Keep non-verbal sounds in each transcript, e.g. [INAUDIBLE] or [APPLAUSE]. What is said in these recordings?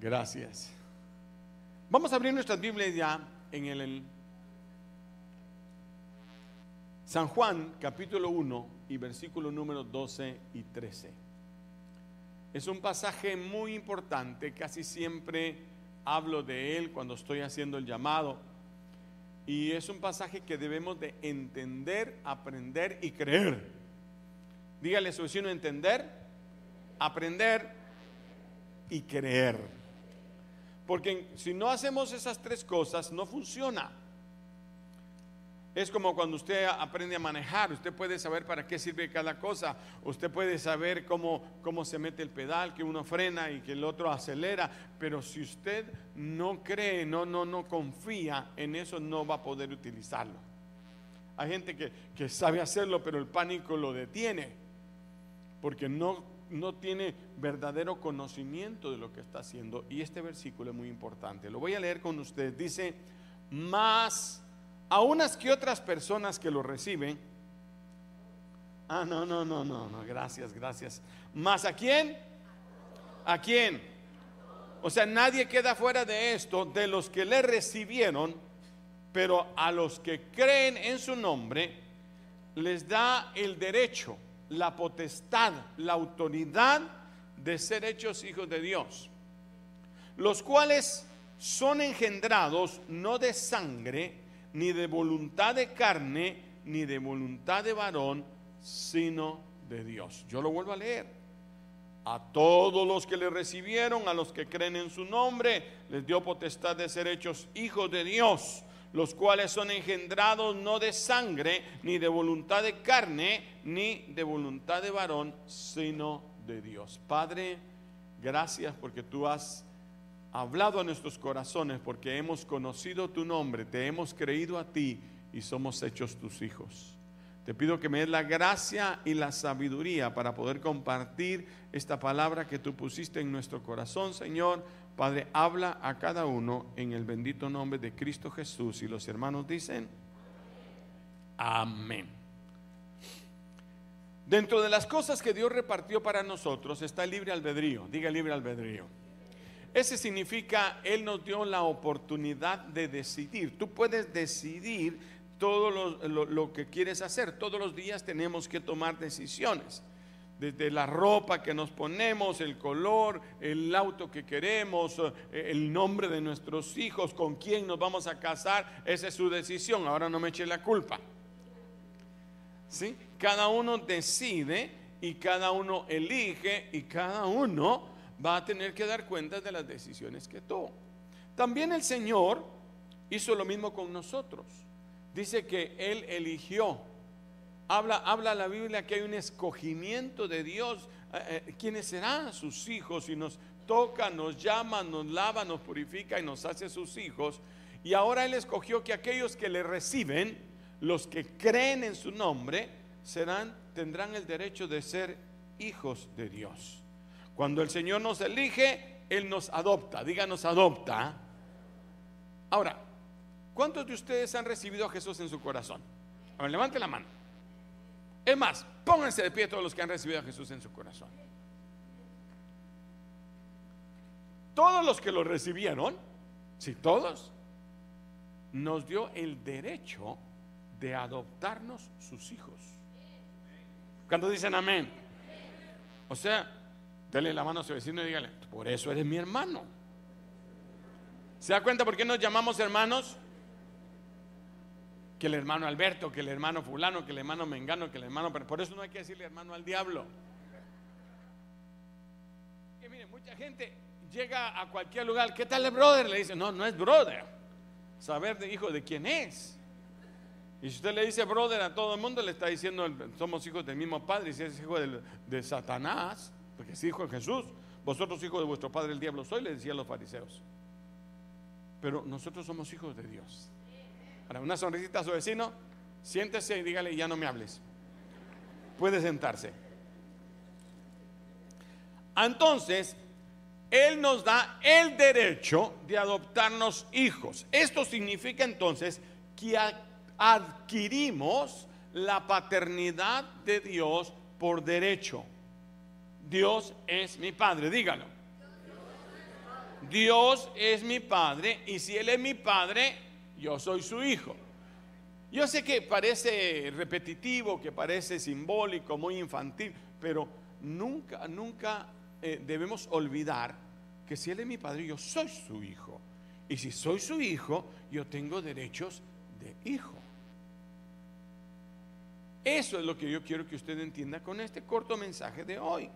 Gracias. Vamos a abrir nuestras Biblias ya en el San Juan capítulo 1 y versículo número 12 y 13. Es un pasaje muy importante, casi siempre hablo de él cuando estoy haciendo el llamado. Y es un pasaje que debemos de entender, aprender y creer. Dígale a su vecino entender, aprender y creer. Porque si no hacemos esas tres cosas, no funciona. Es como cuando usted aprende a manejar, usted puede saber para qué sirve cada cosa, usted puede saber cómo, cómo se mete el pedal, que uno frena y que el otro acelera, pero si usted no cree, no, no, no confía en eso, no va a poder utilizarlo. Hay gente que, que sabe hacerlo, pero el pánico lo detiene, porque no, no tiene verdadero conocimiento de lo que está haciendo. Y este versículo es muy importante. Lo voy a leer con usted. Dice, más a unas que otras personas que lo reciben. Ah, no, no, no, no, no, gracias, gracias. ¿Más a quién? ¿A quién? O sea, nadie queda fuera de esto, de los que le recibieron, pero a los que creen en su nombre, les da el derecho, la potestad, la autoridad de ser hechos hijos de Dios, los cuales son engendrados no de sangre, ni de voluntad de carne, ni de voluntad de varón, sino de Dios. Yo lo vuelvo a leer. A todos los que le recibieron, a los que creen en su nombre, les dio potestad de ser hechos hijos de Dios, los cuales son engendrados no de sangre, ni de voluntad de carne, ni de voluntad de varón, sino de Dios. Padre, gracias porque tú has hablado a nuestros corazones porque hemos conocido tu nombre, te hemos creído a ti y somos hechos tus hijos. Te pido que me des la gracia y la sabiduría para poder compartir esta palabra que tú pusiste en nuestro corazón, Señor. Padre, habla a cada uno en el bendito nombre de Cristo Jesús. Y los hermanos dicen, amén. Dentro de las cosas que Dios repartió para nosotros está el libre albedrío. Diga libre albedrío. Ese significa, Él nos dio la oportunidad de decidir. Tú puedes decidir todo lo, que quieres hacer. Todos los días tenemos que tomar decisiones. Desde la ropa que nos ponemos, el color, el auto que queremos, eh, el nombre de nuestros hijos, con quién nos vamos a casar, esa es su decisión. Ahora no me eche la culpa. ¿Sí? Cada uno decide y cada uno elige y cada uno va a tener que dar cuenta de las decisiones que tuvo. También el Señor hizo lo mismo con nosotros. Dice que Él eligió. Habla, habla la Biblia que hay un escogimiento de Dios. Eh, eh, ¿Quiénes serán sus hijos? Y nos toca, nos llama, nos lava, nos purifica y nos hace sus hijos. Y ahora Él escogió que aquellos que le reciben, los que creen en su nombre, serán, tendrán el derecho de ser hijos de Dios. Cuando el Señor nos elige, Él nos adopta. Díganos adopta. Ahora, ¿cuántos de ustedes han recibido a Jesús en su corazón? A levante la mano. Es más, pónganse de pie todos los que han recibido a Jesús en su corazón. Todos los que lo recibieron, si todos, nos dio el derecho de adoptarnos sus hijos. Cuando dicen amén? O sea, Dele la mano a su vecino y dígale, por eso eres mi hermano. ¿Se da cuenta por qué nos llamamos hermanos? Que el hermano Alberto, que el hermano fulano, que el hermano Mengano, que el hermano... Por eso no hay que decirle hermano al diablo. Mire, mucha gente llega a cualquier lugar, ¿qué tal el brother? Le dice, no, no es brother. Saber de hijo de quién es. Y si usted le dice brother a todo el mundo, le está diciendo, somos hijos del mismo padre. Y si es hijo de, de Satanás, porque si dijo Jesús, vosotros hijos de vuestro padre el diablo soy, le decían los fariseos. Pero nosotros somos hijos de Dios. Para una sonrisita a su vecino, siéntese y dígale, ya no me hables. Puede sentarse. Entonces, Él nos da el derecho de adoptarnos hijos. Esto significa entonces que adquirimos la paternidad de Dios por derecho. Dios es mi Padre, dígalo. Dios es mi padre y si Él es mi padre, yo soy su hijo. Yo sé que parece repetitivo, que parece simbólico, muy infantil, pero nunca, nunca eh, debemos olvidar que si Él es mi padre, yo soy su hijo. Y si soy su hijo, yo tengo derechos de hijo. Eso es lo que yo quiero que usted entienda con este corto mensaje de hoy.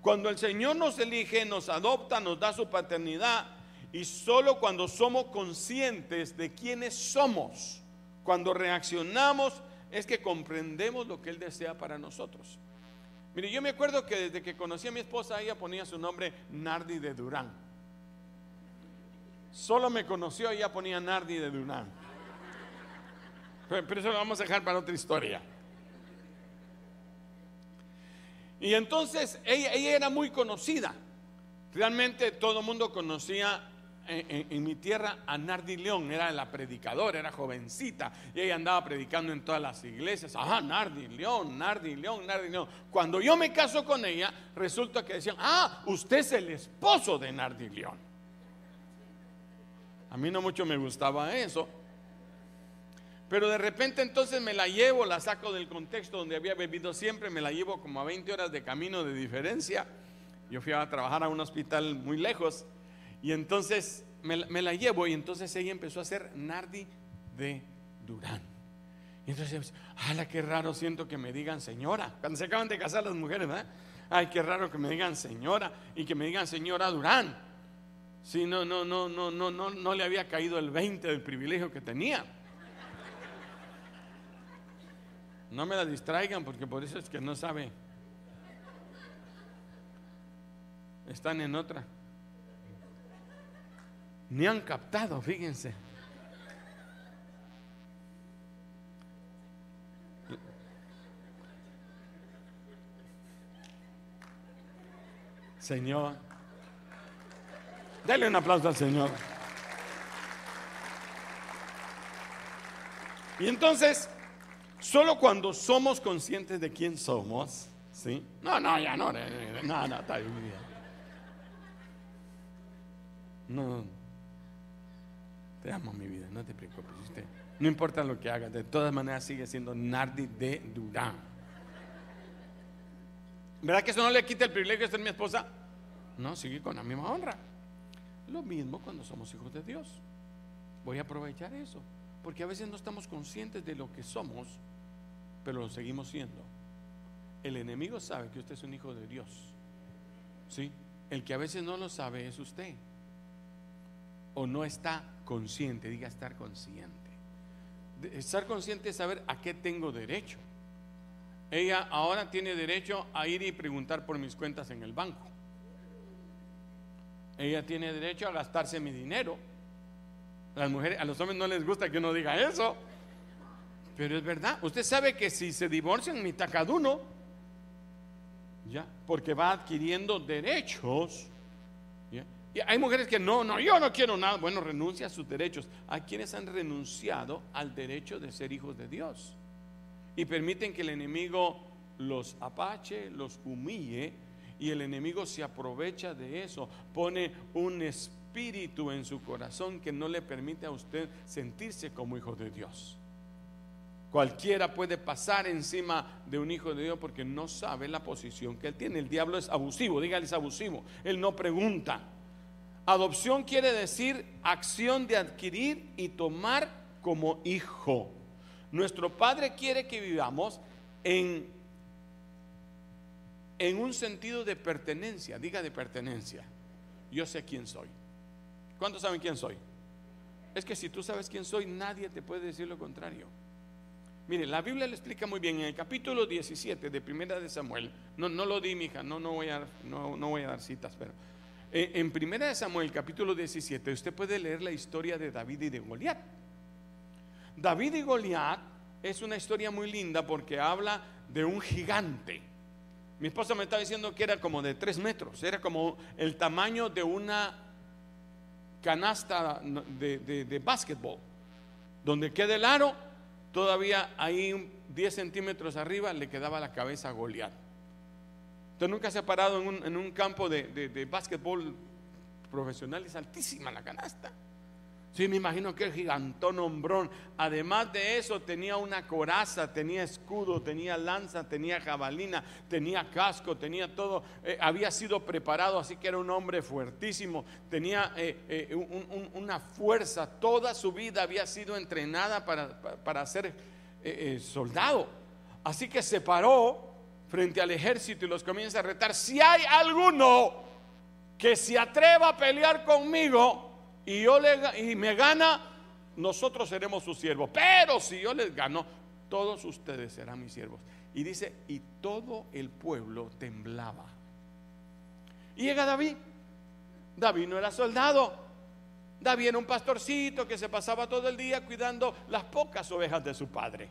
Cuando el Señor nos elige, nos adopta, nos da su paternidad, y solo cuando somos conscientes de quiénes somos, cuando reaccionamos, es que comprendemos lo que Él desea para nosotros. Mire, yo me acuerdo que desde que conocí a mi esposa, ella ponía su nombre Nardi de Durán. Solo me conoció y ella ponía Nardi de Durán. Pero, eso lo vamos a dejar para otra historia. Y entonces ella, era muy conocida. Realmente todo el mundo conocía en, mi tierra a Nardi León, era la predicadora, era jovencita, y ella andaba predicando en todas las iglesias. Ajá, Nardi León, Nardi León, Nardi León. Cuando yo me caso con ella, resulta que decían, ah, usted es el esposo de Nardi León. A mí no mucho me gustaba eso. Pero de repente entonces me la llevo, la saco del contexto donde había bebido siempre, me la llevo como a 20 horas de camino de diferencia. Yo fui a trabajar a un hospital muy lejos y entonces me, la llevo y entonces ella empezó a hacer Nardi de Durán. Y entonces, ¡hala, qué raro siento que me digan señora! Cuando se acaban de casar las mujeres, ¿verdad? ¡Ay, qué raro que me digan señora! Y que me digan señora Durán. Sí, no, no, no, no, no, no, no le había caído el 20 del privilegio que tenía. No me la distraigan porque por eso es que no sabe. Están en otra ni han captado, fíjense. Señor, dale un aplauso al Señor. Y entonces, solo cuando somos conscientes de quién somos, ¿sí? No, no, ya no, no, no, está bien. No. Te mi vida, no te preocupes. Usted, no importa lo que haga, de todas maneras sigue siendo Nardi de Durán. ¿Verdad que eso no le quita el privilegio de ser mi esposa? No, sigue con la misma honra. Lo mismo cuando somos hijos de Dios. Voy a aprovechar eso, porque a veces no estamos conscientes de lo que somos, pero lo seguimos siendo. El enemigo sabe que usted es un hijo de Dios. ¿Sí? El que a veces no lo sabe es usted. O no está consciente, diga estar consciente. Estar consciente es saber a qué tengo derecho. Ella ahora tiene derecho a ir y preguntar por mis cuentas en el banco. Ella tiene derecho a gastarse mi dinero. Las mujeres, a los hombres no les gusta que uno diga eso. Pero es verdad. Usted sabe que si se divorcian, mitad cada uno. Ya, porque va adquiriendo derechos y hay mujeres que no, no, yo no quiero nada. Bueno, renuncia a sus derechos. Hay quienes han renunciado al derecho de ser hijos de Dios y permiten que el enemigo los apache, los humille y el enemigo se aprovecha de eso. Pone un espíritu en su corazón que no le permite a usted sentirse como hijo de Dios. Cualquiera puede pasar encima de un hijo de Dios porque no sabe la posición que él tiene. El diablo es abusivo, dígale es abusivo. Él no pregunta. Adopción quiere decir acción de adquirir y tomar como hijo. Nuestro Padre quiere que vivamos en, en un sentido de pertenencia, diga de pertenencia. Yo sé quién soy. ¿Cuántos saben quién soy? Es que si tú sabes quién soy, nadie te puede decir lo contrario. Mire, la Biblia le explica muy bien en el capítulo 17 de Primera de Samuel. No, no lo di, mi hija, no, no, voy a, no, no voy a dar citas, pero en Primera de Samuel, capítulo 17, usted puede leer la historia de David y de Goliat. David y Goliat es una historia muy linda porque habla de un gigante. Mi esposa me estaba diciendo que era como de tres metros, era como el tamaño de una canasta de, de, básquetbol. Donde queda el aro, todavía ahí 10 centímetros arriba le quedaba la cabeza a Goliat. Usted nunca se ha parado en un, campo de, básquetbol profesional es altísima la canasta. Sí, me imagino que el gigantón hombrón. Además de eso, tenía una coraza, tenía escudo, tenía lanza, tenía jabalina, tenía casco, tenía todo. Eh, había sido preparado, así que era un hombre fuertísimo. Tenía eh, eh, una fuerza. Toda su vida había sido entrenada para, para ser soldado. Así que se paró frente al ejército y los comienza a retar. Si hay alguno que se atreva a pelear conmigo, y, yo le, y me gana, nosotros seremos sus siervos. Pero si yo les gano, todos ustedes serán mis siervos. Y dice, y todo el pueblo temblaba. Y llega David. David no era soldado. David era un pastorcito que se pasaba todo el día cuidando las pocas ovejas de su padre.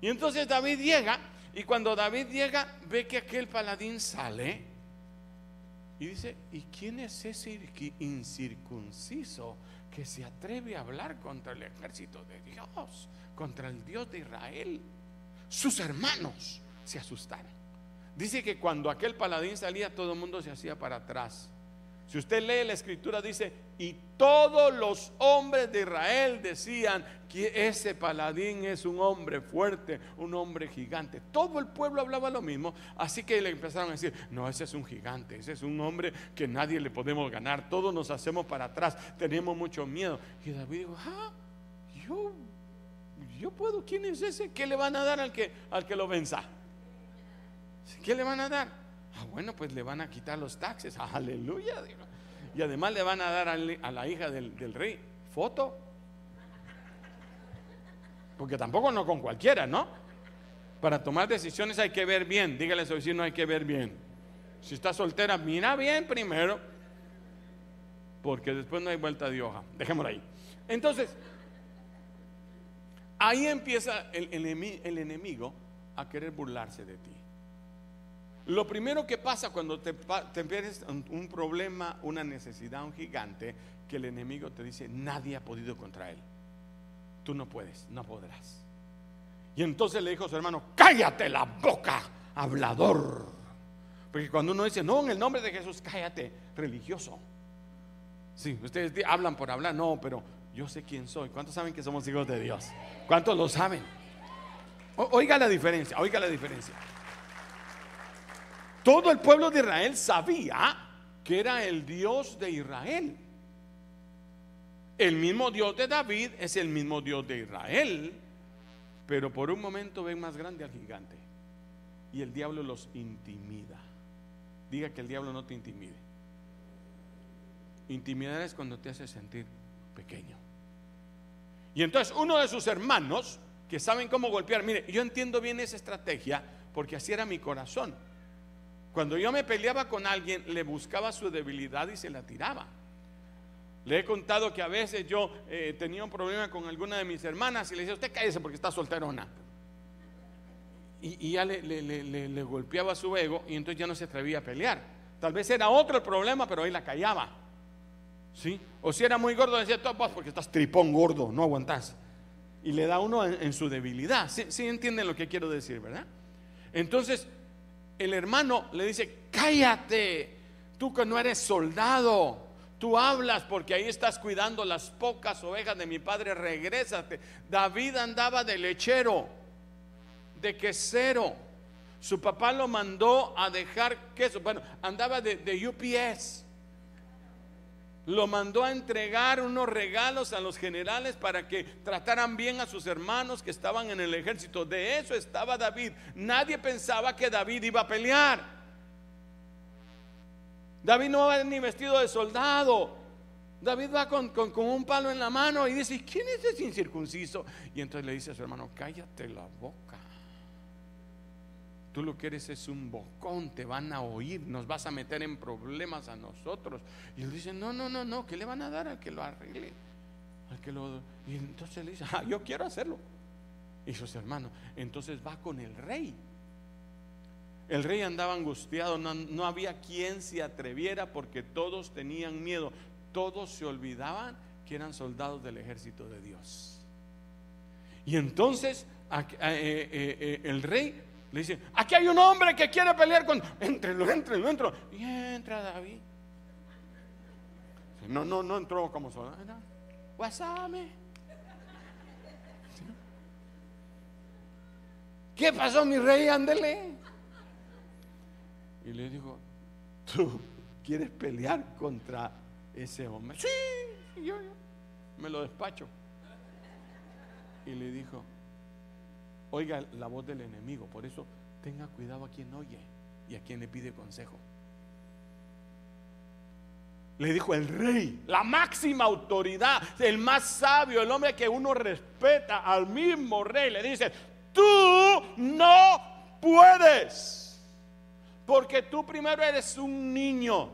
Y entonces David llega, y cuando David llega, ve que aquel paladín sale y dice, ¿y quién es ese incircunciso que se atreve a hablar contra el ejército de Dios, contra el Dios de Israel? Sus hermanos se asustaron. Dice que cuando aquel paladín salía, todo el mundo se hacía para atrás. Si usted lee la escritura, dice, y todos los hombres de Israel decían que ese paladín es un hombre fuerte, un hombre gigante. Todo el pueblo hablaba lo mismo, así que le empezaron a decir, no, ese es un gigante, ese es un hombre que nadie le podemos ganar, todos nos hacemos para atrás, tenemos mucho miedo. Y David dijo, ah, yo, yo puedo, ¿quién es ese? ¿Qué le van a dar al que, al que lo venza? ¿Qué le van a dar? Ah, bueno, pues le van a quitar los taxes. [LAUGHS] Aleluya. Y además le van a dar a la hija del, rey foto. Porque tampoco no con cualquiera, ¿no? Para tomar decisiones hay que ver bien. Dígale a su vecino, hay que ver bien. Si está soltera, mira bien primero. Porque después no hay vuelta de hoja. Dejémoslo ahí. Entonces, ahí empieza el enemigo a querer burlarse de ti. Lo primero que pasa cuando te, te pierdes un problema, una necesidad, un gigante, que el enemigo te dice, nadie ha podido contra él. Tú no puedes, no podrás. Y entonces le dijo a su hermano, cállate la boca, hablador. Porque cuando uno dice, no, en el nombre de Jesús, cállate, religioso. Sí, ustedes hablan por hablar, no, pero yo sé quién soy. ¿Cuántos saben que somos hijos de Dios? ¿Cuántos lo saben? oiga la diferencia, oiga la diferencia. Todo el pueblo de Israel sabía que era el Dios de Israel. El mismo Dios de David es el mismo Dios de Israel, pero por un momento ven más grande al gigante y el diablo los intimida. Diga que el diablo no te intimide. Intimidar es cuando te hace sentir pequeño. Y entonces uno de sus hermanos, que saben cómo golpear, mire, yo entiendo bien esa estrategia porque así era mi corazón. Cuando yo me peleaba con alguien, le buscaba su debilidad y se la tiraba. Le he contado que a veces yo eh, tenía un problema con alguna de mis hermanas y le decía, usted cállese porque está solterona. Y, ya le, golpeaba su ego y entonces ya no se atrevía a pelear. Tal vez era otro el problema, pero ahí la callaba. ¿Sí? O si era muy gordo, decía, tú vos porque estás tripón gordo, no aguantás. Y le da uno en, su debilidad. ¿Sí, ¿Sí entienden lo que quiero decir, verdad? Entonces, el hermano le dice, cállate, tú que no eres soldado, tú hablas porque ahí estás cuidando las pocas ovejas de mi padre, regrésate. David andaba de lechero, de quesero. Su papá lo mandó a dejar queso. Bueno, andaba de, de UPS lo mandó a entregar unos regalos a los generales para que trataran bien a sus hermanos que estaban en el ejército. De eso estaba David. Nadie pensaba que David iba a pelear. David no va ni vestido de soldado. David va con, un palo en la mano y dice, ¿quién es ese incircunciso? Y entonces le dice a su hermano, cállate la boca. Tú lo que eres es un bocón, te van a oír, nos vas a meter en problemas a nosotros. Y él dice, no, no, no, no, ¿qué le van a dar al que lo arregle? Al que lo... Y entonces le dice, ah, yo quiero hacerlo. Y sus hermanos, entonces va con el rey. El rey andaba angustiado, no, no había quien se atreviera porque todos tenían miedo, todos se olvidaban que eran soldados del ejército de Dios. Y entonces eh, eh, eh, el rey le dice, aquí hay un hombre que quiere pelear con... Entrelo, entrelo, entro. Y entra David. No, no, no entró como solo. No. Guasame. ¿Qué pasó, mi rey? Ándele. Y le dijo, tú quieres pelear contra ese hombre. Sí, yo, yo me lo despacho. Y le dijo, oiga la voz del enemigo, por eso tenga cuidado a quien oye y a quien le pide consejo. Le dijo el rey, la máxima autoridad, el más sabio, el hombre que uno respeta al mismo rey, le dice, tú no puedes, porque tú primero eres un niño.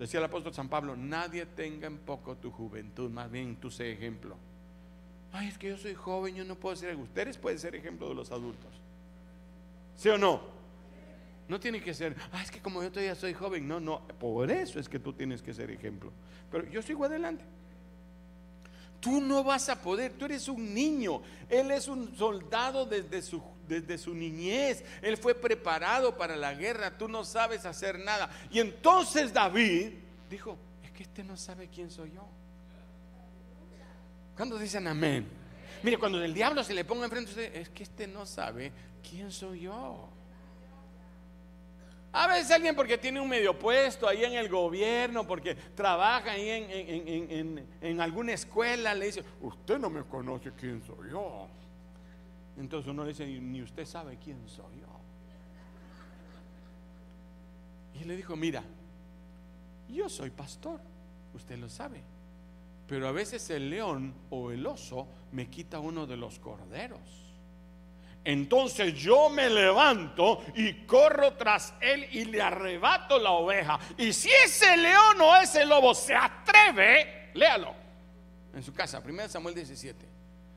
Decía el apóstol San Pablo, nadie tenga en poco tu juventud, más bien tú sé ejemplo. Ay, es que yo soy joven, yo no puedo ser, ustedes pueden ser ejemplo de los adultos. ¿Sí o no? No tiene que ser, ah, es que como yo todavía soy joven. No, no, por eso es que tú tienes que ser ejemplo. Pero yo sigo adelante. Tú no vas a poder, tú eres un niño. Él es un soldado desde su, desde su niñez. Él fue preparado para la guerra. Tú no sabes hacer nada. Y entonces David dijo, es que este no sabe quién soy yo. ¿Cuándo dicen amén? Mire, cuando el diablo se le ponga enfrente a usted, es que este no sabe quién soy yo. A veces alguien porque tiene un medio puesto ahí en el gobierno, porque trabaja ahí en, alguna escuela, le dice, usted no me conoce quién soy yo. Entonces uno dice, ni usted sabe quién soy yo. Y le dijo, mira, yo soy pastor, usted lo sabe. Pero a veces el león o el oso me quita uno de los corderos. Entonces yo me levanto y corro tras él y le arrebato la oveja. Y si ese león o ese lobo se atreve, léalo en su casa, 1 Samuel 17.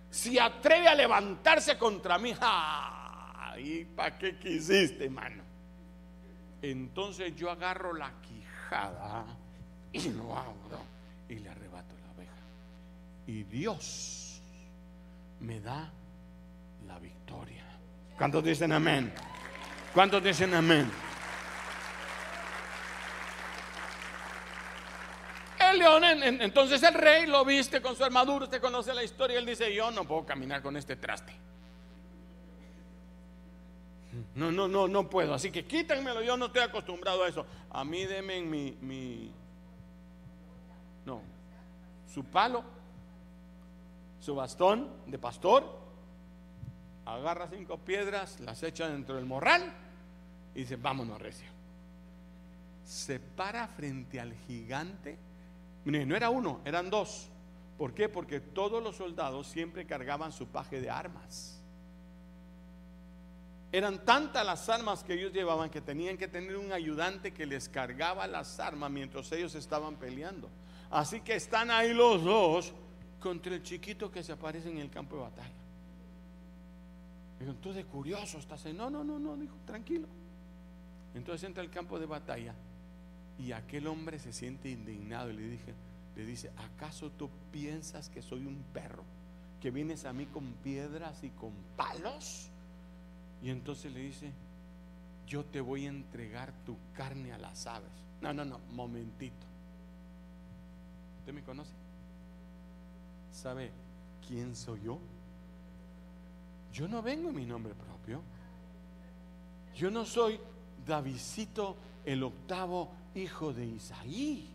Si atreve a levantarse contra mí, ¿y para qué quisiste, mano? Entonces yo agarro la quijada y lo abro y le arrebato. Y Dios me da la victoria. ¿Cuántos dicen amén? ¿Cuántos dicen amén? El león, entonces el rey lo viste con su armadura, usted conoce la historia, él dice, yo no puedo caminar con este traste. No, no, no, no puedo. Así que quítenmelo, yo no estoy acostumbrado a eso. A mí denme mi, mi, no, su palo, su bastón de pastor agarra cinco piedras, las echa dentro del morral y dice, vámonos, recio. Se para frente al gigante. no era uno, eran dos. ¿Por qué? Porque todos los soldados siempre cargaban su paje de armas. Eran tantas las armas que ellos llevaban que tenían que tener un ayudante que les cargaba las armas mientras ellos estaban peleando. Así que están ahí los dos contra el chiquito que se aparece en el campo de batalla. Dijo, tú de curioso estás ahí. No, no, no, no, dijo, tranquilo. Entonces entra al campo de batalla y aquel hombre se siente indignado y le, dije, le dice, ¿acaso tú piensas que soy un perro? Que vienes a mí con piedras y con palos. Y entonces le dice, yo te voy a entregar tu carne a las aves. No, no, no, momentito. ¿Usted me conoce? ¿Sabe quién soy yo? Yo no vengo en mi nombre propio. Yo no soy Davidcito, el octavo hijo de Isaí.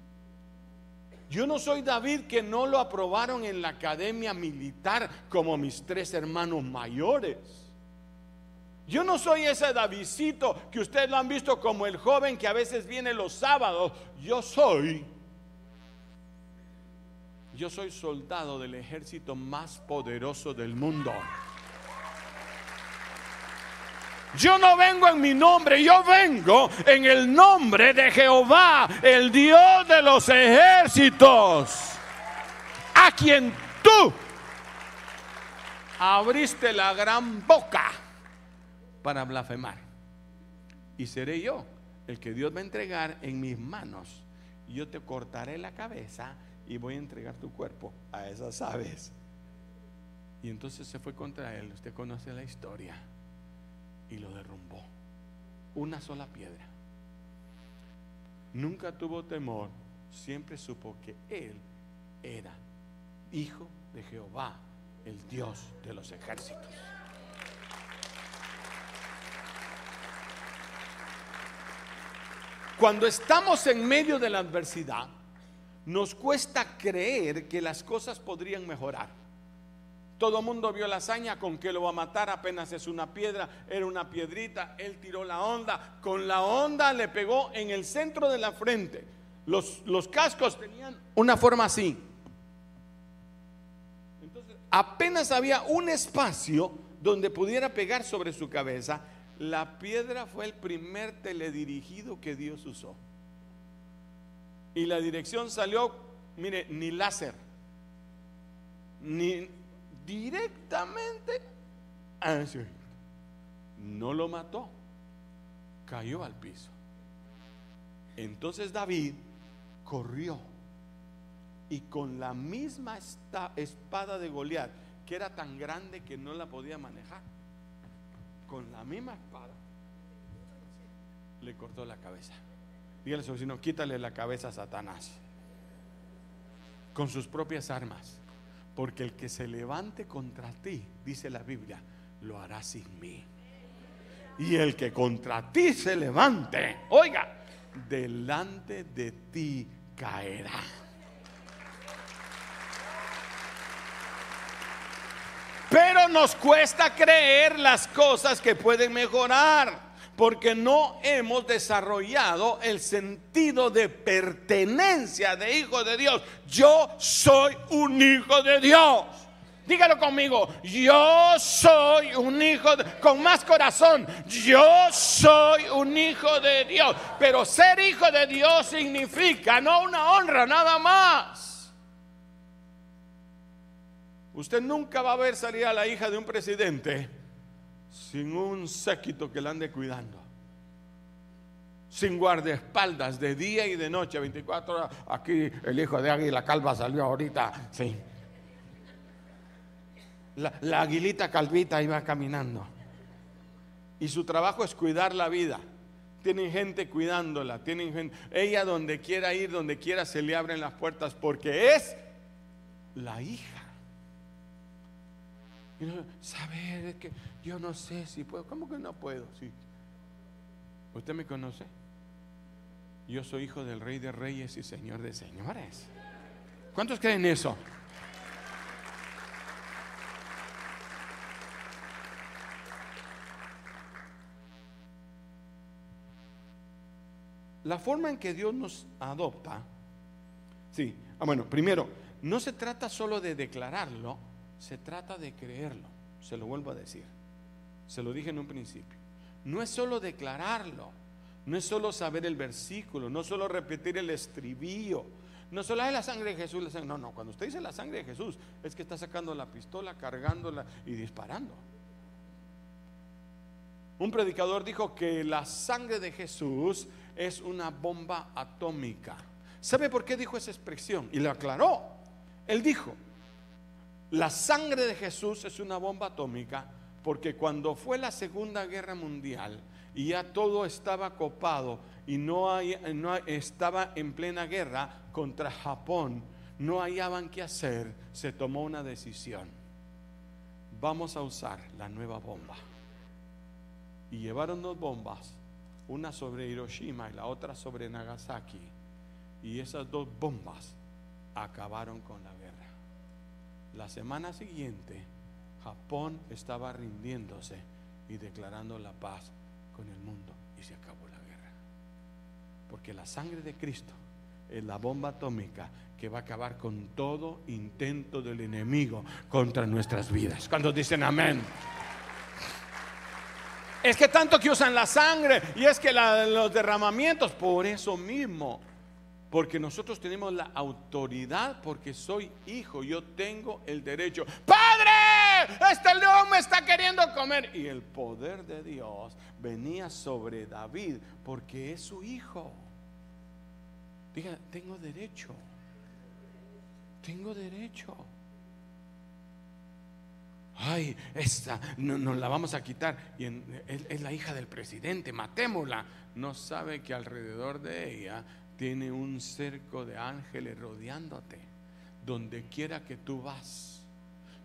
Yo no soy David que no lo aprobaron en la academia militar como mis tres hermanos mayores. Yo no soy ese Davidcito que ustedes lo han visto como el joven que a veces viene los sábados. Yo soy yo soy soldado del ejército más poderoso del mundo. Yo no vengo en mi nombre, yo vengo en el nombre de Jehová, el Dios de los ejércitos, a quien tú abriste la gran boca para blasfemar. Y seré yo el que Dios va a entregar en mis manos. Yo te cortaré la cabeza y voy a entregar tu cuerpo a esas aves. Y entonces se fue contra él. Usted conoce la historia y lo derrumbó. Una sola piedra. Nunca tuvo temor siempre supo que él era hijo de Jehová, el Dios de los ejércitos. Cuando estamos en medio de la adversidad, nos cuesta creer que las cosas podrían mejorar. Todo mundo vio la hazaña con que lo va a matar, apenas es una piedra, era una piedrita, él tiró la onda, con la onda le pegó en el centro de la frente. Los, los cascos tenían una forma así. Entonces, apenas había un espacio donde pudiera pegar sobre su cabeza. La piedra fue el primer teledirigido que Dios usó. Y la dirección salió, mire, ni láser, ni directamente No lo mató, cayó al piso. Entonces David corrió y con la misma espada de Goliat, que era tan grande que no la podía manejar, con la misma espada le cortó la cabeza. Dígale a su vecino, quítale la cabeza a Satanás con sus propias armas. Porque el que se levante contra ti, dice la Biblia, lo hará sin mí. Y el que contra ti se levante, oiga, delante de ti caerá. Pero nos cuesta creer las cosas que pueden mejorar porque no hemos desarrollado el sentido de pertenencia de hijo de Dios. Yo soy un hijo de Dios. Dígalo conmigo, yo soy un hijo con más corazón. Yo soy un hijo de Dios. Pero ser hijo de Dios significa no una honra nada más. Usted nunca va a ver salir a la hija de un presidente sin un séquito que la ande cuidando. Sin guardaespaldas de día y de noche, 24 horas. Aquí el hijo de Águila Calva salió ahorita. Sí. La, la aguilita calvita iba caminando. Y su trabajo es cuidar la vida. Tienen gente cuidándola. Tienen gente, ella donde quiera ir, donde quiera se le abren las puertas porque es la hija. Y no, saber que yo no sé si puedo. ¿Cómo que no puedo? Sí. ¿Usted me conoce? Yo soy hijo del rey de reyes y señor de señores. ¿Cuántos creen eso? La forma en que Dios nos adopta, sí, ah, bueno, primero, no se trata solo de declararlo, se trata de creerlo. Se lo vuelvo a decir. Se lo dije en un principio. No es solo declararlo. No es solo saber el versículo. No es solo repetir el estribillo. No solo es la sangre de Jesús. No, no. Cuando usted dice la sangre de Jesús, es que está sacando la pistola, cargándola y disparando. Un predicador dijo que la sangre de Jesús es una bomba atómica. ¿Sabe por qué dijo esa expresión? Y lo aclaró. Él dijo, la sangre de Jesús es una bomba atómica porque cuando fue la Segunda Guerra Mundial y ya todo estaba copado y no, estaba en plena guerra contra Japón, no hallaban qué hacer, se tomó una decisión. Vamos a usar la nueva bomba. Y llevaron dos bombas, una sobre Hiroshima y la otra sobre Nagasaki. Y esas dos bombas acabaron con la. La semana siguiente, Japón estaba rindiéndose y declarando la paz con el mundo y se acabó la guerra. Porque la sangre de Cristo es la bomba atómica que va a acabar con todo intento del enemigo contra nuestras vidas. Cuando dicen amén. Es que tanto que usan la sangre y es que los derramamientos, por eso mismo porque nosotros tenemos la autoridad, porque soy hijo, yo tengo el derecho. Padre, este león me está queriendo comer. Y el poder de Dios venía sobre David, porque es su hijo. Diga, tengo derecho. Tengo derecho. Ay, esta no, nos la vamos a quitar. Y es la hija del presidente, matémosla. No sabe que alrededor de ella tiene un cerco de ángeles rodeándote, donde quiera que tú vas.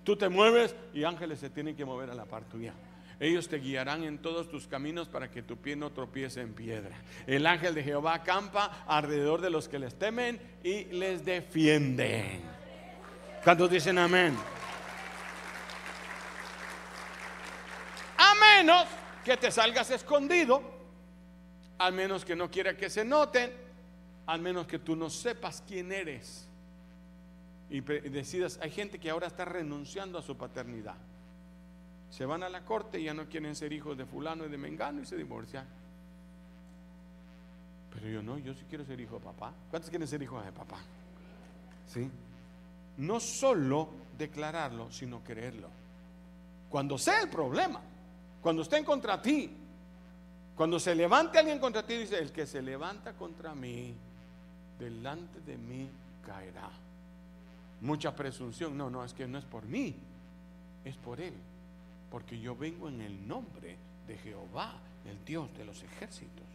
Tú te mueves y ángeles se tienen que mover a la par tuya. Ellos te guiarán en todos tus caminos para que tu pie no tropiece en piedra. El ángel de Jehová acampa alrededor de los que les temen y les defienden. ¿Cuántos dicen amén? A menos que te salgas escondido, al menos que no quiera que se noten, al menos que tú no sepas quién eres y decidas, hay gente que ahora está renunciando a su paternidad. Se van a la corte y ya no quieren ser hijos de fulano y de mengano y se divorcian. Pero yo no, yo sí quiero ser hijo de papá. ¿Cuántos quieren ser hijos de papá? ¿Sí? No solo declararlo, sino creerlo. Cuando sea el problema, cuando estén contra ti, cuando se levante alguien contra ti, dice, el que se levanta contra mí, delante de mí caerá. Mucha presunción. No, no, es que no es por mí, es por Él. Porque yo vengo en el nombre de Jehová, el Dios de los ejércitos.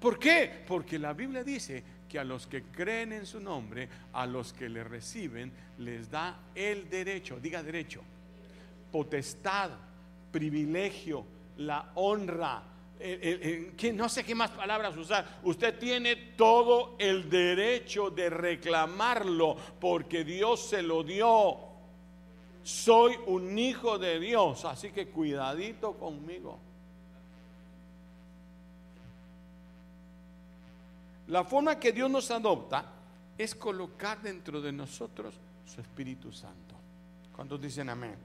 ¿Por qué? Porque la Biblia dice que a los que creen en su nombre, a los que le reciben, les da el derecho, diga derecho, potestad, privilegio, la honra, que no sé qué más palabras usar. Usted tiene todo el derecho de reclamarlo porque Dios se lo dio. Soy un hijo de Dios, así que cuidadito conmigo. La forma que Dios nos adopta es colocar dentro de nosotros su Espíritu Santo. ¿Cuántos dicen amén?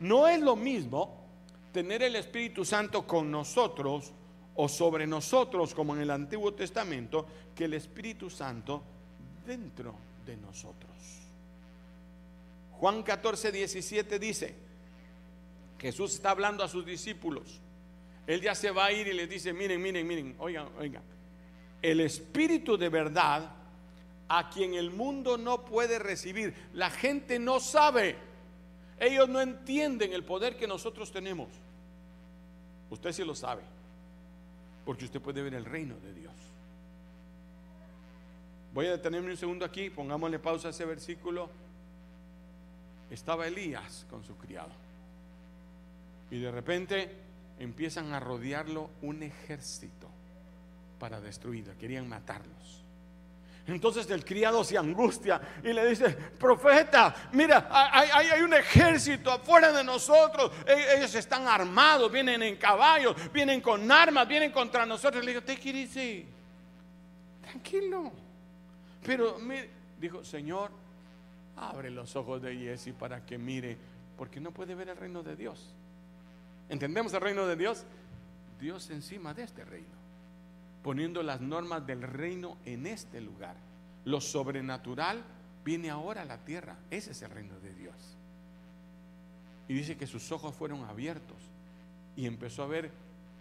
No es lo mismo tener el Espíritu Santo con nosotros o sobre nosotros, como en el Antiguo Testamento, que el Espíritu Santo dentro de nosotros. Juan 14, 17 dice, Jesús está hablando a sus discípulos. Él ya se va a ir y les dice, miren, miren, miren, oigan, oigan, el Espíritu de verdad a quien el mundo no puede recibir, la gente no sabe, ellos no entienden el poder que nosotros tenemos. Usted sí lo sabe, porque usted puede ver el reino de Dios. Voy a detenerme un segundo aquí, pongámosle pausa a ese versículo. Estaba Elías con su criado. Y de repente empiezan a rodearlo un ejército para destruirlo. Querían matarlos. Entonces el criado se angustia y le dice, profeta, mira, hay, un ejército afuera de nosotros. E, ellos están armados, vienen en caballos, vienen con armas, vienen contra nosotros. Le digo, te dice, tranquilo. Pero dijo, Señor, abre los ojos de Jesse para que mire, porque no puede ver el reino de Dios. ¿Entendemos el reino de Dios? Dios encima de este reino poniendo las normas del reino en este lugar. Lo sobrenatural viene ahora a la tierra. Ese es el reino de Dios. Y dice que sus ojos fueron abiertos y empezó a ver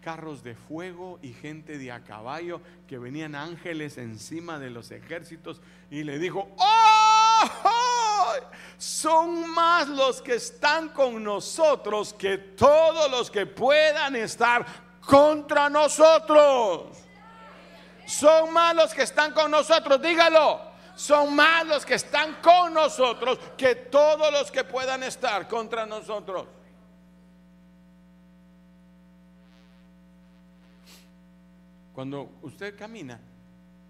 carros de fuego y gente de a caballo que venían ángeles encima de los ejércitos y le dijo, ¡Oh! Son más los que están con nosotros que todos los que puedan estar contra nosotros. Son más los que están con nosotros, dígalo. Son más los que están con nosotros que todos los que puedan estar contra nosotros. Cuando usted camina,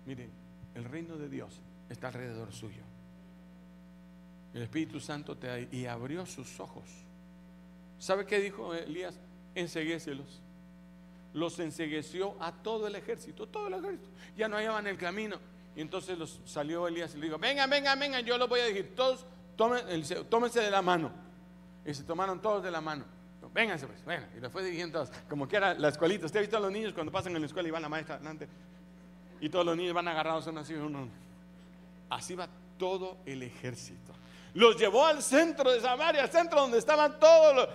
mire, el reino de Dios está alrededor suyo. El Espíritu Santo te y abrió sus ojos. ¿Sabe qué dijo Elías? Enseguéselos los ensegueció a todo el ejército, todo el ejército. Ya no hallaban el camino. Y entonces los salió Elías y le dijo, vengan, vengan, vengan, yo los voy a decir, todos tómense de la mano. Y se tomaron todos de la mano. Vénganse pues, bueno, y los fue dirigiendo todos, como que era la escuelita. Usted ha visto a los niños cuando pasan en la escuela y van la maestra adelante. Y todos los niños van agarrados uno así, uno. Así va todo el ejército. Los llevó al centro de Samaria, al centro donde estaban todo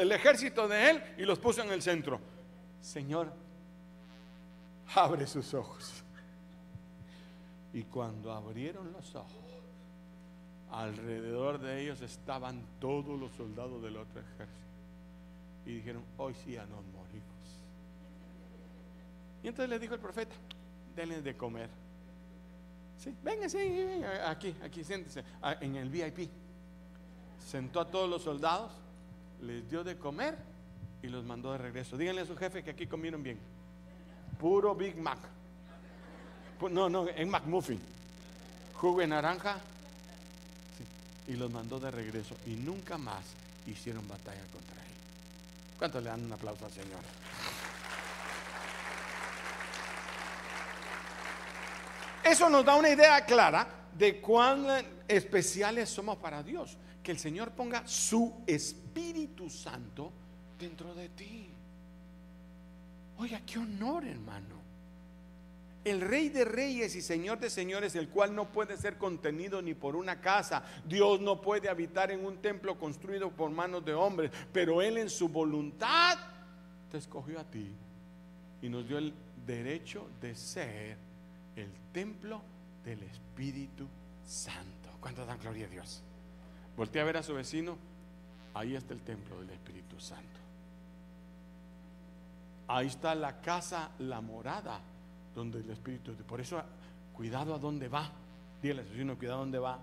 el ejército de él, y los puso en el centro. Señor, abre sus ojos. Y cuando abrieron los ojos, alrededor de ellos estaban todos los soldados del otro ejército. Y dijeron, hoy sí ya nos morimos. Y entonces le dijo el profeta, denle de comer. Sí, venga, sí, venga, aquí, aquí, siéntese, ah, en el VIP. Sentó a todos los soldados, les dio de comer y los mandó de regreso. Díganle a su jefe que aquí comieron bien. Puro Big Mac. No, no, en McMuffin. Jugo de naranja. Y los mandó de regreso. Y nunca más hicieron batalla contra él. ¿Cuántos le dan un aplauso al Señor? Eso nos da una idea clara de cuán especiales somos para Dios. Que el Señor ponga su Espíritu Santo dentro de ti. Oiga, qué honor, hermano. El Rey de Reyes y Señor de Señores, el cual no puede ser contenido ni por una casa. Dios no puede habitar en un templo construido por manos de hombres, pero Él en su voluntad te escogió a ti y nos dio el derecho de ser el templo del Espíritu Santo. ¿Cuánto dan gloria a Dios? Voltea a ver a su vecino. Ahí está el templo del Espíritu Santo. Ahí está la casa, la morada, donde el Espíritu. Por eso, cuidado a dónde va. Dígale a su vecino, cuidado a dónde va.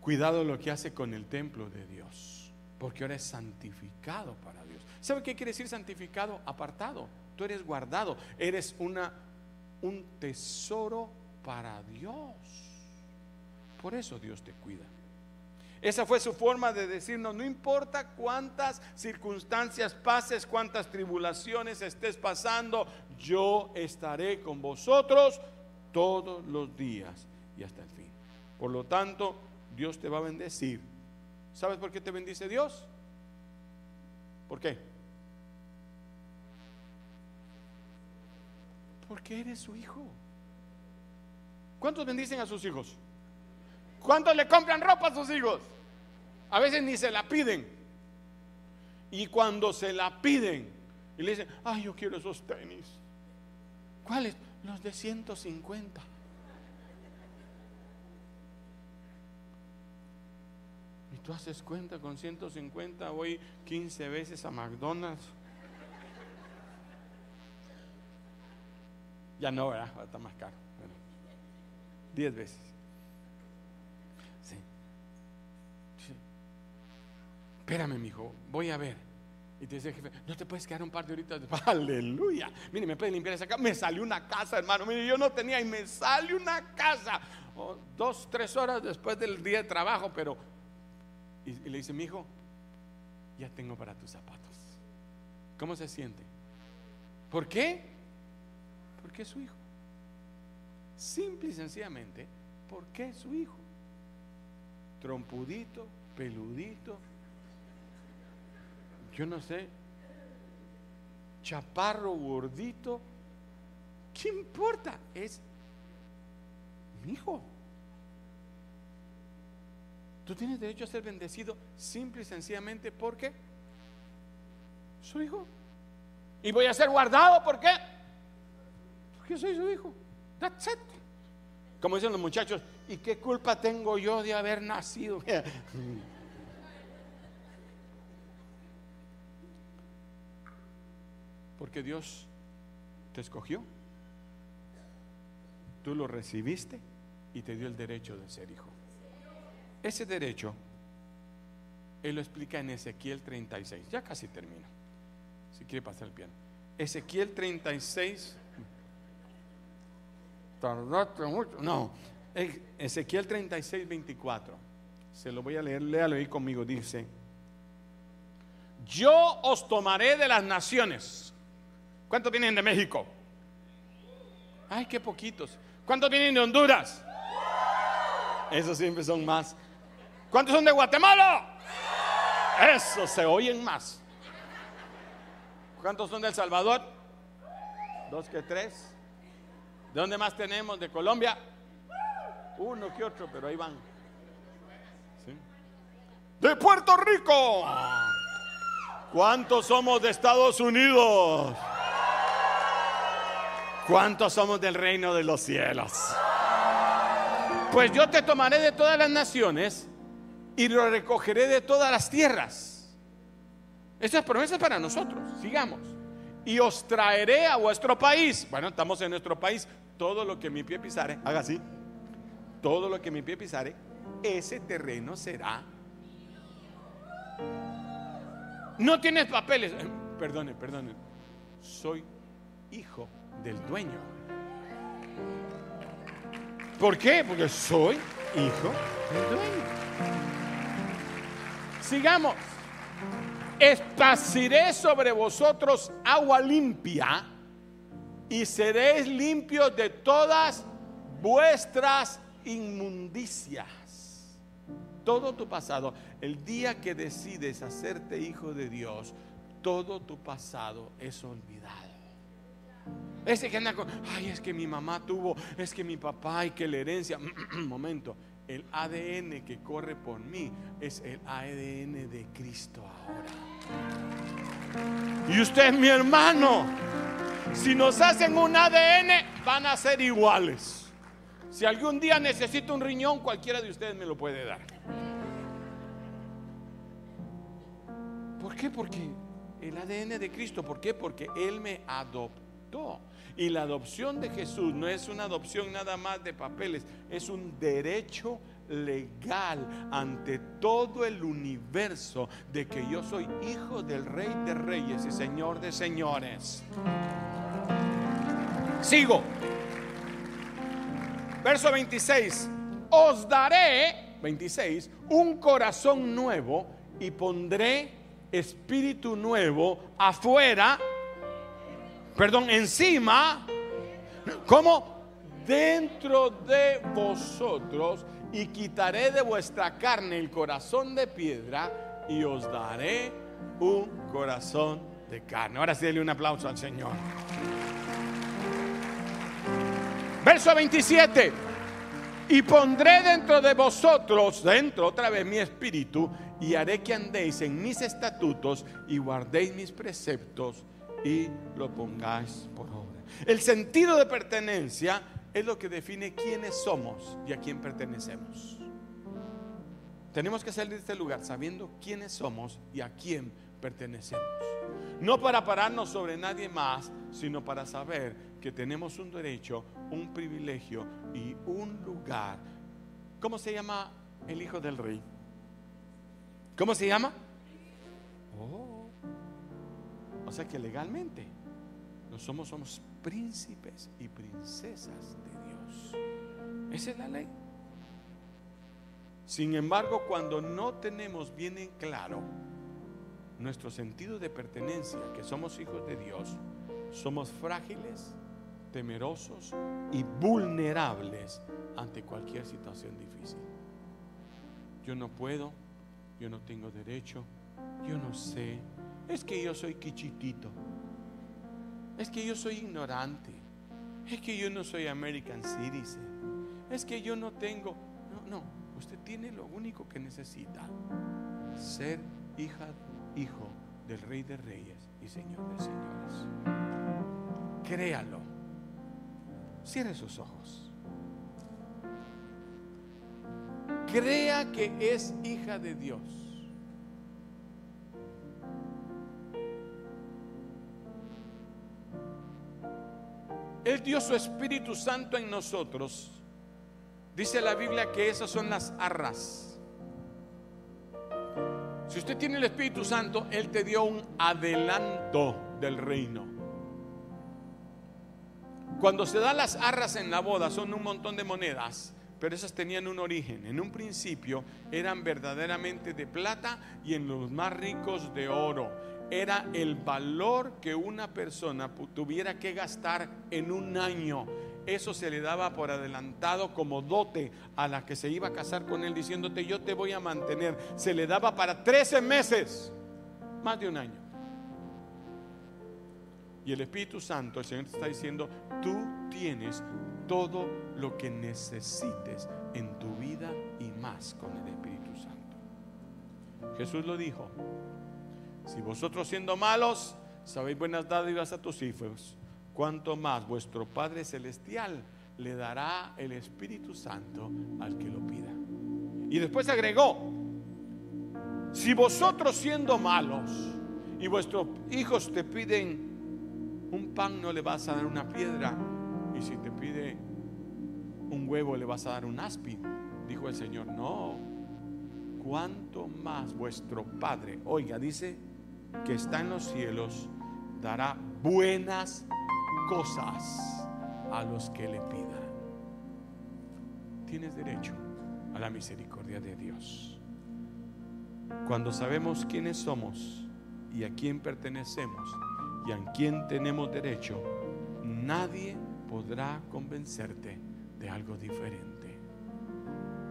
Cuidado lo que hace con el templo de Dios. Porque ahora es santificado para Dios. ¿Sabe qué quiere decir santificado? Apartado. Tú eres guardado. Eres una, un tesoro para Dios. Por eso Dios te cuida. Esa fue su forma de decirnos, no importa cuántas circunstancias pases, cuántas tribulaciones estés pasando, yo estaré con vosotros todos los días y hasta el fin. Por lo tanto, Dios te va a bendecir. ¿Sabes por qué te bendice Dios? ¿Por qué? Porque eres su hijo. ¿Cuántos bendicen a sus hijos? ¿Cuántos le compran ropa a sus hijos? A veces ni se la piden. Y cuando se la piden y le dicen, ay, yo quiero esos tenis. ¿Cuáles? Los de 150. Y tú haces cuenta con 150, voy 15 veces a McDonald's. Ya no, ¿verdad? Está más caro. Bueno, 10 veces. Sí. Sí. Espérame, mijo, voy a ver. Y te dice el jefe, no te puedes quedar un par de horitas. [LAUGHS] Aleluya. Mire, me puede limpiar esa casa. Me salió una casa, hermano. Mire, yo no tenía y me sale una casa. Oh, dos, tres horas después del día de trabajo, pero. Y, le dice, mi hijo, ya tengo para tus zapatos. ¿Cómo se siente? ¿Por qué? Porque es su hijo. Simple y sencillamente, porque es su hijo. Trompudito, peludito, yo no sé, chaparro, gordito, ¿qué importa? Es mi hijo. Tú tienes derecho a ser bendecido simple y sencillamente porque su hijo. Y voy a ser guardado, ¿por qué? Porque soy su hijo. That's it. Como dicen los muchachos, ¿y qué culpa tengo yo de haber nacido? [LAUGHS] Porque Dios te escogió, tú lo recibiste y te dio el derecho de ser hijo. Ese derecho, Él lo explica en Ezequiel 36. Ya casi termino. Si quiere pasar el piano. Ezequiel 36. Tardaste mucho. No. Ezequiel 36, 24. Se lo voy a leer. Léalo ahí conmigo. Dice: Yo os tomaré de las naciones. ¿Cuántos vienen de México? Ay, qué poquitos. ¿Cuántos vienen de Honduras? Esos siempre son más. ¿Cuántos son de Guatemala? Eso se oyen más. ¿Cuántos son de El Salvador? Dos que tres. ¿De dónde más tenemos? ¿De Colombia? Uno que otro, pero ahí van. De Puerto Rico. ¿Cuántos somos de Estados Unidos? ¿Cuántos somos del reino de los cielos? Pues yo te tomaré de todas las naciones y lo recogeré de todas las tierras. Esta es promesa para nosotros. Sigamos. Y os traeré a vuestro país. Bueno, estamos en nuestro país. todo lo que mi pie pisare, haga así, todo lo que mi pie pisare, ese terreno será. No tienes papeles, perdone, perdone, soy hijo del dueño. ¿Por qué? Porque soy hijo del dueño. Sigamos. Esparciré sobre vosotros agua limpia y seréis limpios de todas vuestras inmundicias. Todo tu pasado, el día que decides hacerte hijo de Dios, todo tu pasado es olvidado. Ese que anda con, ay, es que mi mamá tuvo, es que mi papá y que la herencia. [CLEARS THROAT] Momento, el ADN que corre por mí es el ADN de Cristo ahora. Y usted es mi hermano. Si nos hacen un ADN, van a ser iguales. Si algún día necesito un riñón, cualquiera de ustedes me lo puede dar. ¿Por qué? Porque el ADN de Cristo. ¿Por qué? Porque Él me adoptó. Y la adopción de Jesús no es una adopción nada más de papeles, es un derecho legal ante todo el universo de que yo soy hijo del rey de reyes y señor de señores. Sigo. Verso 26. Os daré, 26, un corazón nuevo y pondré espíritu nuevo afuera perdón, encima, como dentro de vosotros, y quitaré de vuestra carne el corazón de piedra y os daré un corazón de carne. Ahora sí, dale un aplauso al Señor. Verso 27. Y pondré dentro de vosotros, dentro otra vez mi espíritu, y haré que andéis en mis estatutos y guardéis mis preceptos y lo pongáis por obra. El sentido de pertenencia es lo que define quiénes somos y a quién pertenecemos. Tenemos que salir de este lugar sabiendo quiénes somos y a quién pertenecemos. No para pararnos sobre nadie más, sino para saber que tenemos un derecho, un privilegio y un lugar. ¿Cómo se llama el hijo del rey? ¿Cómo se llama? Oh. Sea que legalmente somos, somos príncipes y princesas de Dios. Esa es la ley. Sin embargo, cuando no tenemos bien en claro nuestro sentido de pertenencia, que somos hijos de Dios, somos frágiles, temerosos y vulnerables ante cualquier situación difícil. Yo no puedo, yo no tengo derecho, yo no sé, es que yo soy quichitito. Es que yo soy ignorante. Es que yo no soy American Citizen. Es que yo no tengo... No, no. Usted tiene lo único que necesita. Ser hija, hijo del Rey de Reyes y Señor de Señores. Créalo. Cierre sus ojos. Crea que es hija de Dios. Él dio su Espíritu Santo en nosotros. Dice la Biblia que esas son las arras. Si usted tiene el Espíritu Santo, Él te dio un adelanto del reino. Cuando se dan las arras en la boda, son un montón de monedas, pero esas tenían un origen. En un principio eran verdaderamente de plata y en los más ricos de oro era el valor que una persona tuviera que gastar en un año. Eso se le daba por adelantado como dote a la que se iba a casar con él diciéndote yo te voy a mantener. Se le daba para 13 meses, más de un año. Y el Espíritu Santo, el Señor te está diciendo, tú tienes todo lo que necesites en tu vida y más con el Espíritu Santo. Jesús lo dijo, si vosotros siendo malos sabéis buenas dádivas a tus hijos, cuanto más vuestro Padre Celestial le dará el Espíritu Santo al que lo pida. Y después agregó, si vosotros siendo malos y vuestros hijos te piden un pan, no le vas a dar una piedra. Y si te pide un huevo, le vas a dar un aspi. Dijo el Señor, no. Cuanto más vuestro Padre, oiga, dice que está en los cielos, dará buenas cosas a los que le pidan. Tienes derecho a la misericordia de Dios. Cuando sabemos quiénes somos y a quién pertenecemos y a quién tenemos derecho, nadie podrá convencerte de algo diferente.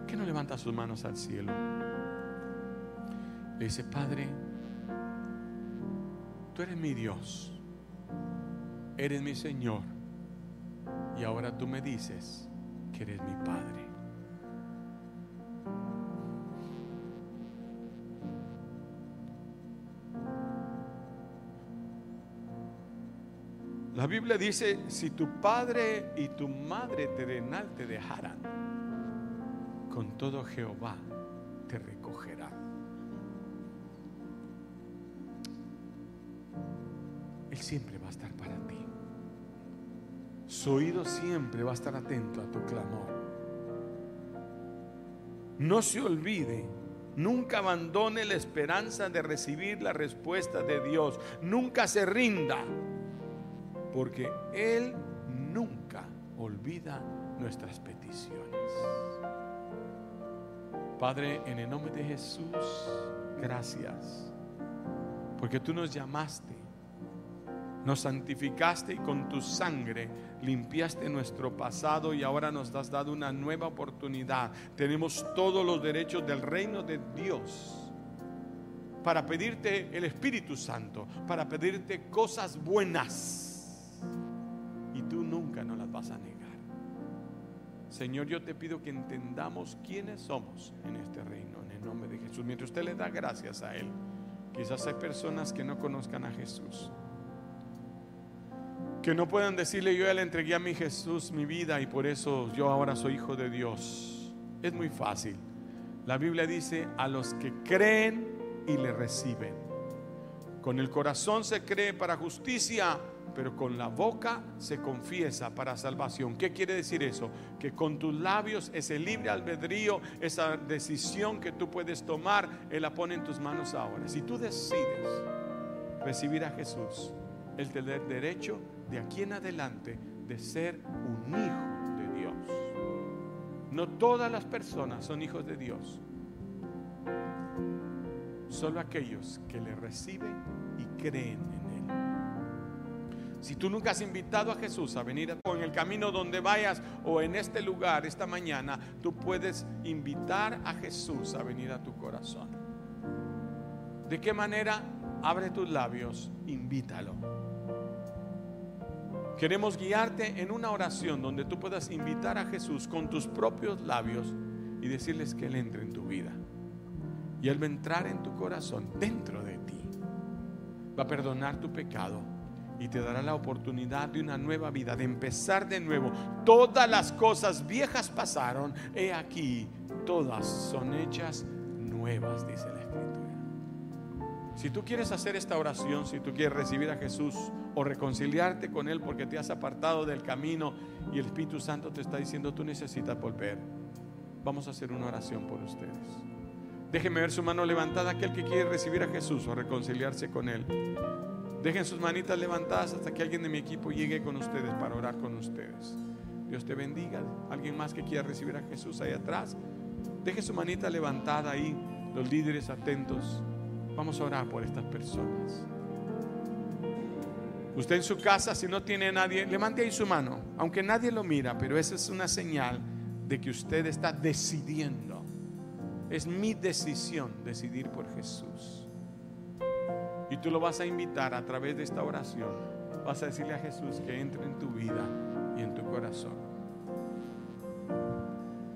¿Qué no levanta sus manos al cielo? Le dice, Padre, tú eres mi Dios, eres mi Señor, y ahora tú me dices que eres mi Padre. La Biblia dice, si tu padre y tu madre te dejaran, con todo Jehová siempre va a estar para ti. Su oído siempre va a estar atento a tu clamor. No se olvide, nunca abandone la esperanza de recibir la respuesta de Dios. Nunca se rinda porque Él nunca olvida nuestras peticiones. Padre, en el nombre de Jesús, gracias, porque tú nos llamaste, nos santificaste y con tu sangre limpiaste nuestro pasado y ahora nos has dado una nueva oportunidad. Tenemos todos los derechos del reino de Dios para pedirte el Espíritu Santo, para pedirte cosas buenas tú nunca nos las vas a negar. Señor, yo te pido que entendamos quiénes somos en este reino, en el nombre de Jesús. Mientras usted le da gracias a Él, quizás hay personas que no conozcan a Jesús. Que no puedan decirle, yo ya le entregué a mi Jesús mi vida y por eso yo ahora soy hijo de Dios. Es muy fácil. La Biblia dice, a los que creen y le reciben. Con el corazón se cree para justicia pero con la boca se confiesa para salvación. ¿Qué quiere decir eso? Que con tus labios ese libre albedrío, esa decisión que tú puedes tomar, Él la pone en tus manos ahora. Si tú decides recibir a Jesús, Él te da el derecho de aquí en adelante de ser un hijo de Dios. No todas las personas son hijos de Dios. Solo aquellos que le reciben y creen en si tú nunca has invitado a Jesús a venir en el camino donde vayas o en este lugar esta mañana, tú puedes invitar a Jesús a venir a tu corazón. ¿De qué manera? Abre tus labios, invítalo. Queremos guiarte en una oración donde tú puedas invitar a Jesús con tus propios labios y decirles que Él entre en tu vida. Y Él va a entrar en tu corazón, dentro de ti. Va a perdonar tu pecado y te dará la oportunidad de una nueva vida, de empezar de nuevo. Todas las cosas viejas pasaron, he aquí, todas son hechas nuevas, dice. Si tú quieres hacer esta oración, si tú quieres recibir a Jesús o reconciliarte con Él porque te has apartado del camino y el Espíritu Santo te está diciendo tú necesitas volver, vamos a hacer una oración por ustedes. Déjenme ver su mano levantada, aquel que quiere recibir a Jesús o reconciliarse con Él. Dejen sus manitas levantadas hasta que alguien de mi equipo llegue con ustedes para orar con ustedes. Dios te bendiga. Alguien más que quiera recibir a Jesús ahí atrás. Deje su manita levantada ahí, los líderes atentos. Vamos a orar por estas personas. Usted en su casa, si no tiene nadie, levante ahí su mano, aunque nadie lo mira, pero esa es una señal de que usted está decidiendo. Es mi decisión decidir por Jesús. Y tú lo vas a invitar a través de esta oración. Vas a decirle a Jesús que entre en tu vida y en tu corazón.